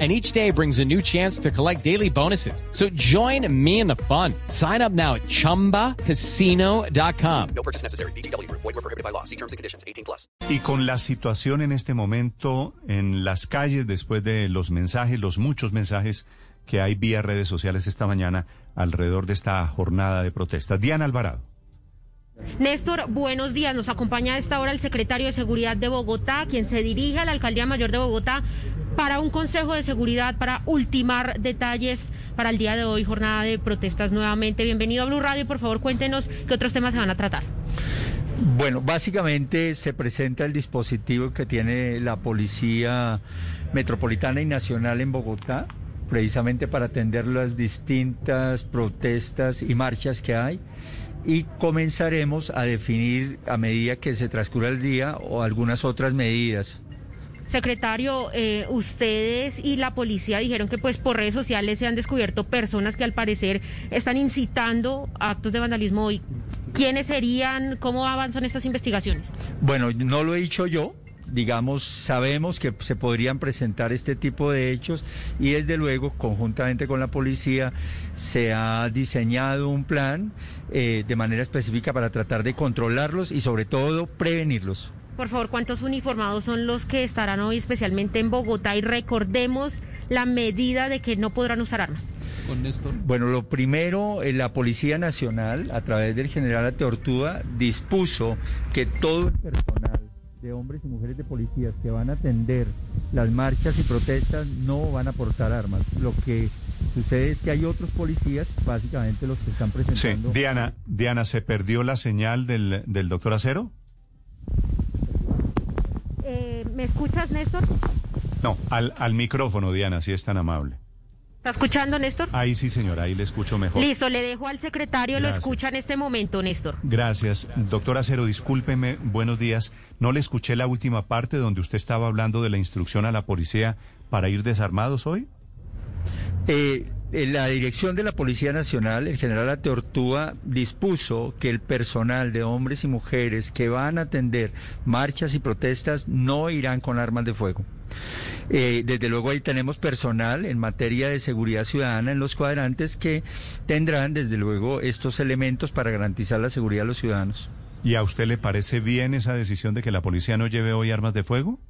And each day brings a new chance to collect daily bonuses. So join me in the fun. Sign up now at chumbacasino.com. No purchase necessary. BGW. Void were prohibited by law. See terms and conditions. 18 plus. Y con la situación en este momento en las calles, después de los mensajes, los muchos mensajes que hay vía redes sociales esta mañana alrededor de esta jornada de protesta. Diana Alvarado. Néstor, buenos días. Nos acompaña a esta hora el secretario de Seguridad de Bogotá, quien se dirige a la Alcaldía Mayor de Bogotá para un consejo de seguridad, para ultimar detalles para el día de hoy, jornada de protestas nuevamente. Bienvenido a Blue Radio. Por favor, cuéntenos qué otros temas se van a tratar. Bueno, básicamente se presenta el dispositivo que tiene la Policía Metropolitana y Nacional en Bogotá, precisamente para atender las distintas protestas y marchas que hay. Y comenzaremos a definir a medida que se transcurra el día o algunas otras medidas. Secretario, eh, ustedes y la policía dijeron que pues por redes sociales se han descubierto personas que al parecer están incitando actos de vandalismo hoy. ¿Quiénes serían? ¿Cómo avanzan estas investigaciones? Bueno, no lo he dicho yo, digamos, sabemos que se podrían presentar este tipo de hechos y desde luego, conjuntamente con la policía, se ha diseñado un plan eh, de manera específica para tratar de controlarlos y sobre todo prevenirlos. Por favor, ¿cuántos uniformados son los que estarán hoy especialmente en Bogotá? Y recordemos la medida de que no podrán usar armas. Bueno, lo primero, eh, la Policía Nacional, a través del general Ateortúa, dispuso que todo el personal de hombres y mujeres de policías que van a atender las marchas y protestas no van a portar armas. Lo que sucede es que hay otros policías, básicamente los que están Sí, presentando. Diana, Diana, ¿se perdió la señal del, del doctor Acero? ¿Me escuchas, Néstor? No, al, al micrófono, Diana, si es tan amable. ¿Está escuchando, Néstor? Ahí sí, señora, ahí le escucho mejor. Listo, le dejo al secretario, lo Gracias. escucha en este momento, Néstor. Gracias. Doctor Acero, discúlpeme, buenos días. No le escuché la última parte donde usted estaba hablando de la instrucción a la policía para ir desarmados hoy. Eh, en la dirección de la Policía Nacional, el general Ateortúa dispuso que el personal de hombres y mujeres que van a atender marchas y protestas no irán con armas de fuego. Eh, desde luego ahí tenemos personal en materia de seguridad ciudadana en los cuadrantes que tendrán desde luego estos elementos para garantizar la seguridad de los ciudadanos. ¿Y a usted le parece bien esa decisión de que la policía no lleve hoy armas de fuego?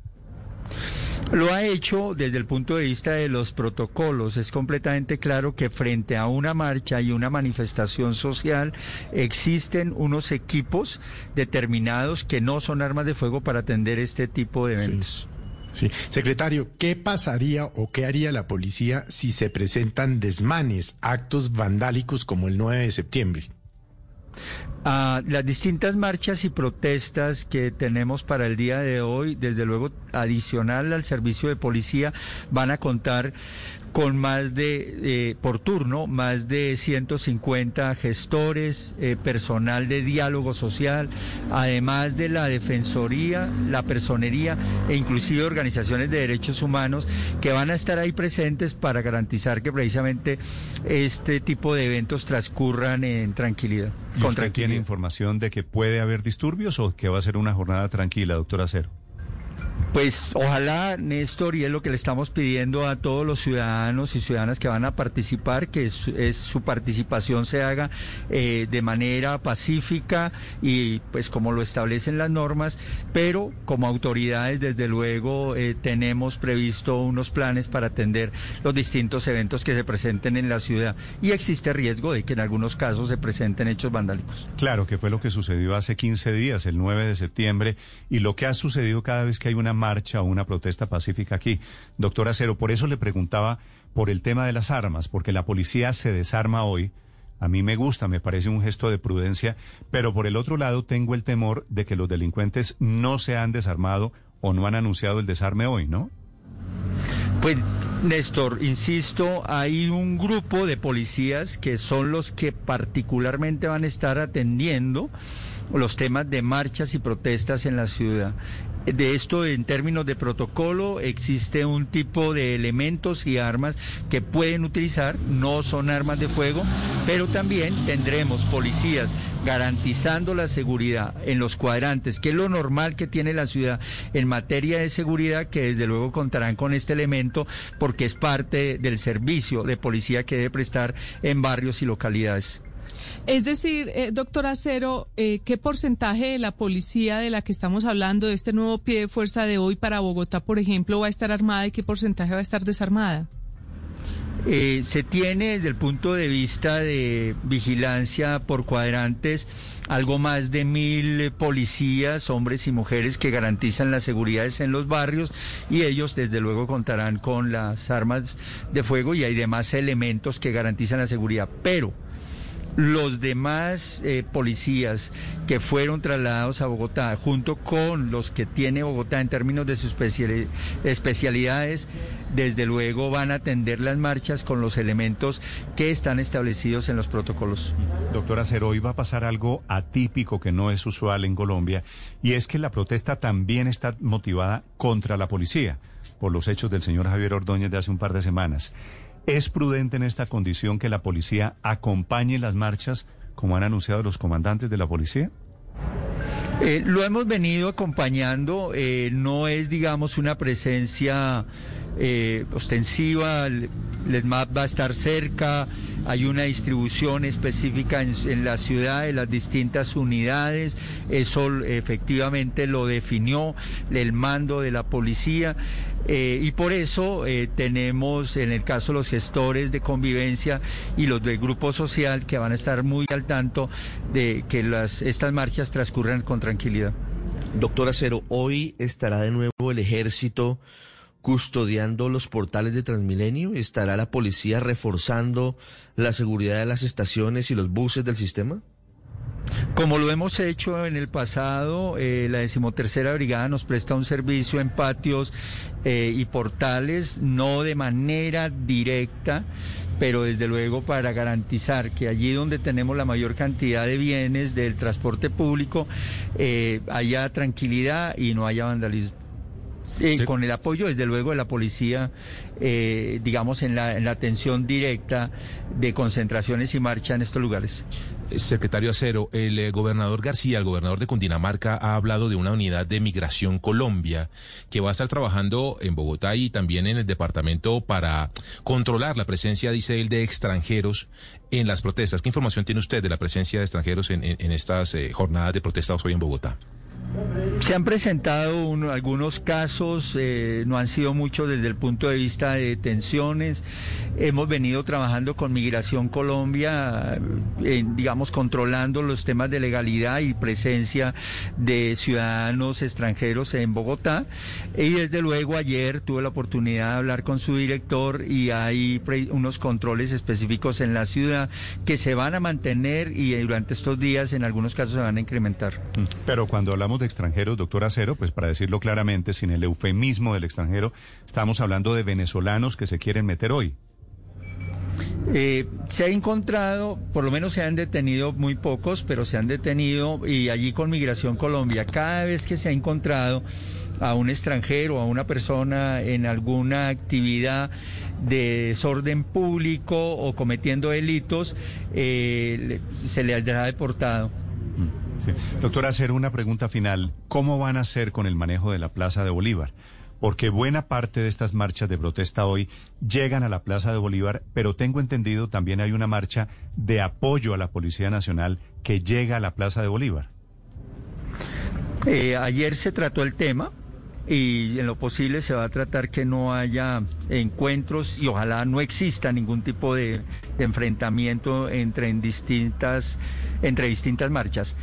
Lo ha hecho desde el punto de vista de los protocolos. Es completamente claro que frente a una marcha y una manifestación social existen unos equipos determinados que no son armas de fuego para atender este tipo de eventos. Sí. Secretario, ¿qué pasaría o qué haría la policía si se presentan desmanes, actos vandálicos como el 9 de septiembre? Ah, las distintas marchas y protestas que tenemos para el día de hoy, desde luego adicional al servicio de policía, van a contar con más de, eh, por turno, más de 150 gestores, eh, personal de diálogo social, además de la defensoría, la personería e inclusive organizaciones de derechos humanos que van a estar ahí presentes para garantizar que precisamente este tipo de eventos transcurran en tranquilidad. ¿Y con tranquilidad. Información de que puede haber disturbios o que va a ser una jornada tranquila, doctor Acero? Pues ojalá, Néstor, y es lo que le estamos pidiendo a todos los ciudadanos y ciudadanas que van a participar, que es, es- su participación se haga eh, de manera pacífica y pues como lo establecen las normas, pero como autoridades desde luego eh, tenemos previsto unos planes para atender los distintos eventos que se presenten en la ciudad y existe riesgo de que en algunos casos se presenten hechos vandálicos. Claro, que fue lo que sucedió hace 15 días, el 9 de septiembre, y lo que ha sucedido cada vez que hay una marcha o una protesta pacífica aquí. Doctor Acero, por eso le preguntaba por el tema de las armas, porque la policía se desarma hoy. A mí me gusta, me parece un gesto de prudencia, pero por el otro lado tengo el temor de que los delincuentes no se han desarmado o no han anunciado el desarme hoy, ¿no? Pues, Néstor, insisto, hay un grupo de policías que son los que particularmente van a estar atendiendo los temas de marchas y protestas en la ciudad. De esto, en términos de protocolo, existe un tipo de elementos y armas que pueden utilizar, no son armas de fuego, pero también tendremos policías garantizando la seguridad en los cuadrantes, que es lo normal que tiene la ciudad en materia de seguridad, que desde luego contarán con este elemento porque es parte del servicio de policía que debe prestar en barrios y localidades. Es decir, eh, doctor Acero, eh, ¿qué porcentaje de la policía de la que estamos hablando, de este nuevo pie de fuerza de hoy para Bogotá, por ejemplo, va a estar armada y qué porcentaje va a estar desarmada? Eh, se tiene desde el punto de vista de vigilancia por cuadrantes algo más de mil policías, hombres y mujeres que garantizan las seguridades en los barrios y ellos desde luego contarán con las armas de fuego y hay demás elementos que garantizan la seguridad. Pero los demás eh, policías que fueron trasladados a Bogotá, junto con los que tiene Bogotá en términos de sus especialidades, desde luego van a atender las marchas con los elementos que están establecidos en los protocolos. Doctora Cero, hoy va a pasar algo atípico que no es usual en Colombia, y es que la protesta también está motivada contra la policía, por los hechos del señor Javier Ordóñez de hace un par de semanas. ¿Es prudente en esta condición que la policía acompañe las marchas, como han anunciado los comandantes de la policía? Eh, lo hemos venido acompañando, eh, no es, digamos, una presencia eh, ostensiva, el, MAP va a estar cerca, hay una distribución específica en, la ciudad de las distintas unidades, eso efectivamente lo definió el mando de la policía. Eh, y por eso eh, tenemos en el caso los gestores de convivencia y los del grupo social que van a estar muy al tanto de que las, estas marchas transcurran con tranquilidad. Doctor Acero, hoy estará de nuevo el ejército custodiando los portales de Transmilenio? ¿Estará la policía reforzando la seguridad de las estaciones y los buses del sistema? Como lo hemos hecho en el pasado, eh, la decimotercera brigada nos presta un servicio en patios eh, y portales, no de manera directa, pero desde luego para garantizar que allí donde tenemos la mayor cantidad de bienes del transporte público eh, haya tranquilidad y no haya vandalismo. Con el apoyo, desde luego, de la policía, eh, digamos, en la, en la atención directa de concentraciones y marcha en estos lugares. Secretario Acero, el eh, gobernador García, el gobernador de Cundinamarca, ha hablado de una unidad de migración Colombia que va a estar trabajando en Bogotá y también en el departamento para controlar la presencia, dice él, de extranjeros en las protestas. ¿Qué información tiene usted de la presencia de extranjeros en, estas eh, jornadas de protestas hoy en Bogotá? Se han presentado algunos casos, eh, no han sido muchos desde el punto de vista de detenciones. Hemos venido trabajando con Migración Colombia, eh, digamos, controlando los temas de legalidad y presencia de ciudadanos extranjeros en Bogotá. Y desde luego ayer tuve la oportunidad de hablar con su director y hay unos controles específicos en la ciudad que se van a mantener y durante estos días en algunos casos se van a incrementar. Pero cuando hablamos de extranjeros, doctor Acero, pues para decirlo claramente, sin el eufemismo del extranjero, estamos hablando de venezolanos que se quieren meter hoy. Eh, se ha encontrado, por lo menos se han detenido muy pocos, pero se han detenido y allí con Migración Colombia, cada vez que se ha encontrado a un extranjero, a una persona en alguna actividad de desorden público o cometiendo delitos, eh, se le ha deportado. Doctora, hacer una pregunta final. ¿Cómo van a hacer con el manejo de la Plaza de Bolívar? Porque buena parte de estas marchas de protesta hoy llegan a la Plaza de Bolívar, pero tengo entendido también hay una marcha de apoyo a la Policía Nacional que llega a la Plaza de Bolívar. Eh, ayer se trató el tema y en lo posible se va a tratar que no haya encuentros y ojalá no exista ningún tipo de, de enfrentamiento entre distintas entre distintas marchas.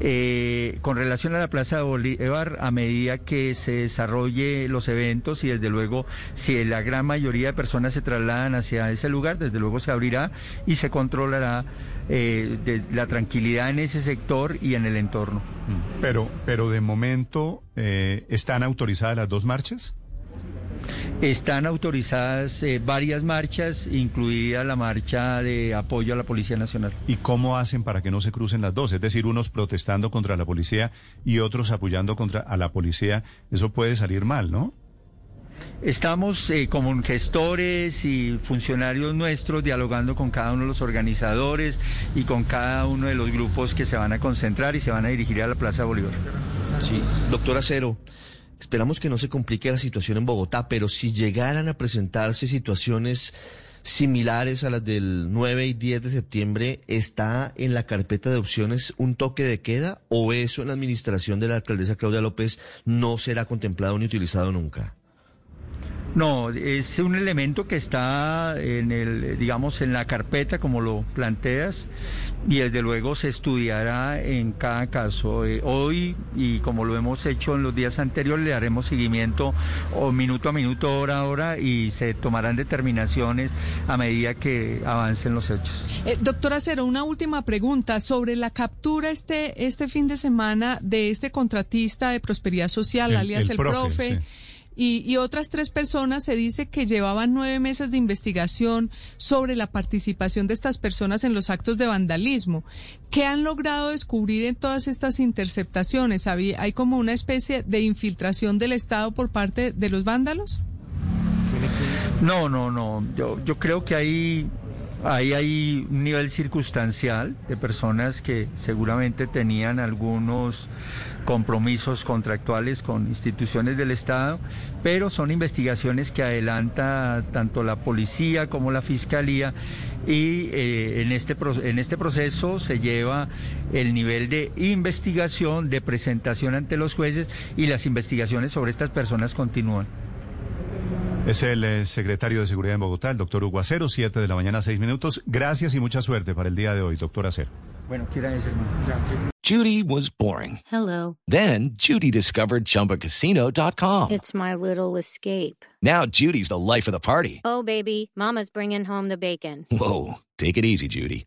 Eh, con relación a la Plaza de Bolívar, a medida que se desarrolle los eventos y desde luego si la gran mayoría de personas se trasladan hacia ese lugar, desde luego se abrirá y se controlará eh, la tranquilidad en ese sector y en el entorno. Pero, pero de momento, eh, ¿están autorizadas las dos marchas? Están autorizadas eh, varias marchas, incluida la marcha de apoyo a la Policía Nacional. ¿Y cómo hacen para que no se crucen las dos? Es decir, unos protestando contra la policía y otros apoyando contra a la policía. Eso puede salir mal, ¿no? Estamos eh, como gestores y funcionarios nuestros dialogando con cada uno de los organizadores y con cada uno de los grupos que se van a concentrar y se van a dirigir a la Plaza Bolívar. Sí, doctora Cero, esperamos que no se complique la situación en Bogotá, pero si llegaran a presentarse situaciones similares a las del 9 y 10 de septiembre, ¿está en la carpeta de opciones un toque de queda o eso en la administración de la alcaldesa Claudia López no será contemplado ni utilizado nunca? No, es un elemento que está en el, digamos, en la carpeta, como lo planteas, y desde luego se estudiará en cada caso. Eh, hoy, y como lo hemos hecho en los días anteriores, le haremos seguimiento o minuto a minuto, hora a hora, y se tomarán determinaciones a medida que avancen los hechos. Eh, doctora Cero, una última pregunta sobre la captura este, este fin de semana de este contratista de prosperidad social, El- alias el el, profe, profe. sí. Y, y otras tres personas se dice que llevaban nueve meses de investigación sobre la participación de estas personas en los actos de vandalismo. ¿Qué han logrado descubrir en todas estas interceptaciones? ¿Habí- ¿Hay como una especie de infiltración del Estado por parte de los vándalos? No, no, no. Yo, yo creo que hay, ahí hay un nivel circunstancial de personas que seguramente tenían algunos compromisos contractuales con instituciones del Estado, pero son investigaciones que adelanta tanto la policía como la fiscalía y eh, en, este, en este proceso se lleva el nivel de investigación, de presentación ante los jueces y las investigaciones sobre estas personas continúan. Es el eh, secretario de Seguridad en Bogotá, el doctor Hugo Acero, 7 de la mañana, 6 minutos. Gracias y mucha suerte para el día de hoy, doctor Acero. Bueno. Judy was boring. Hello. Then Judy discovered ChumbaCasino.com. It's my little escape. Now Judy's the life of the party. Oh, baby, Mama's bringing home the bacon. Whoa, take it easy, Judy.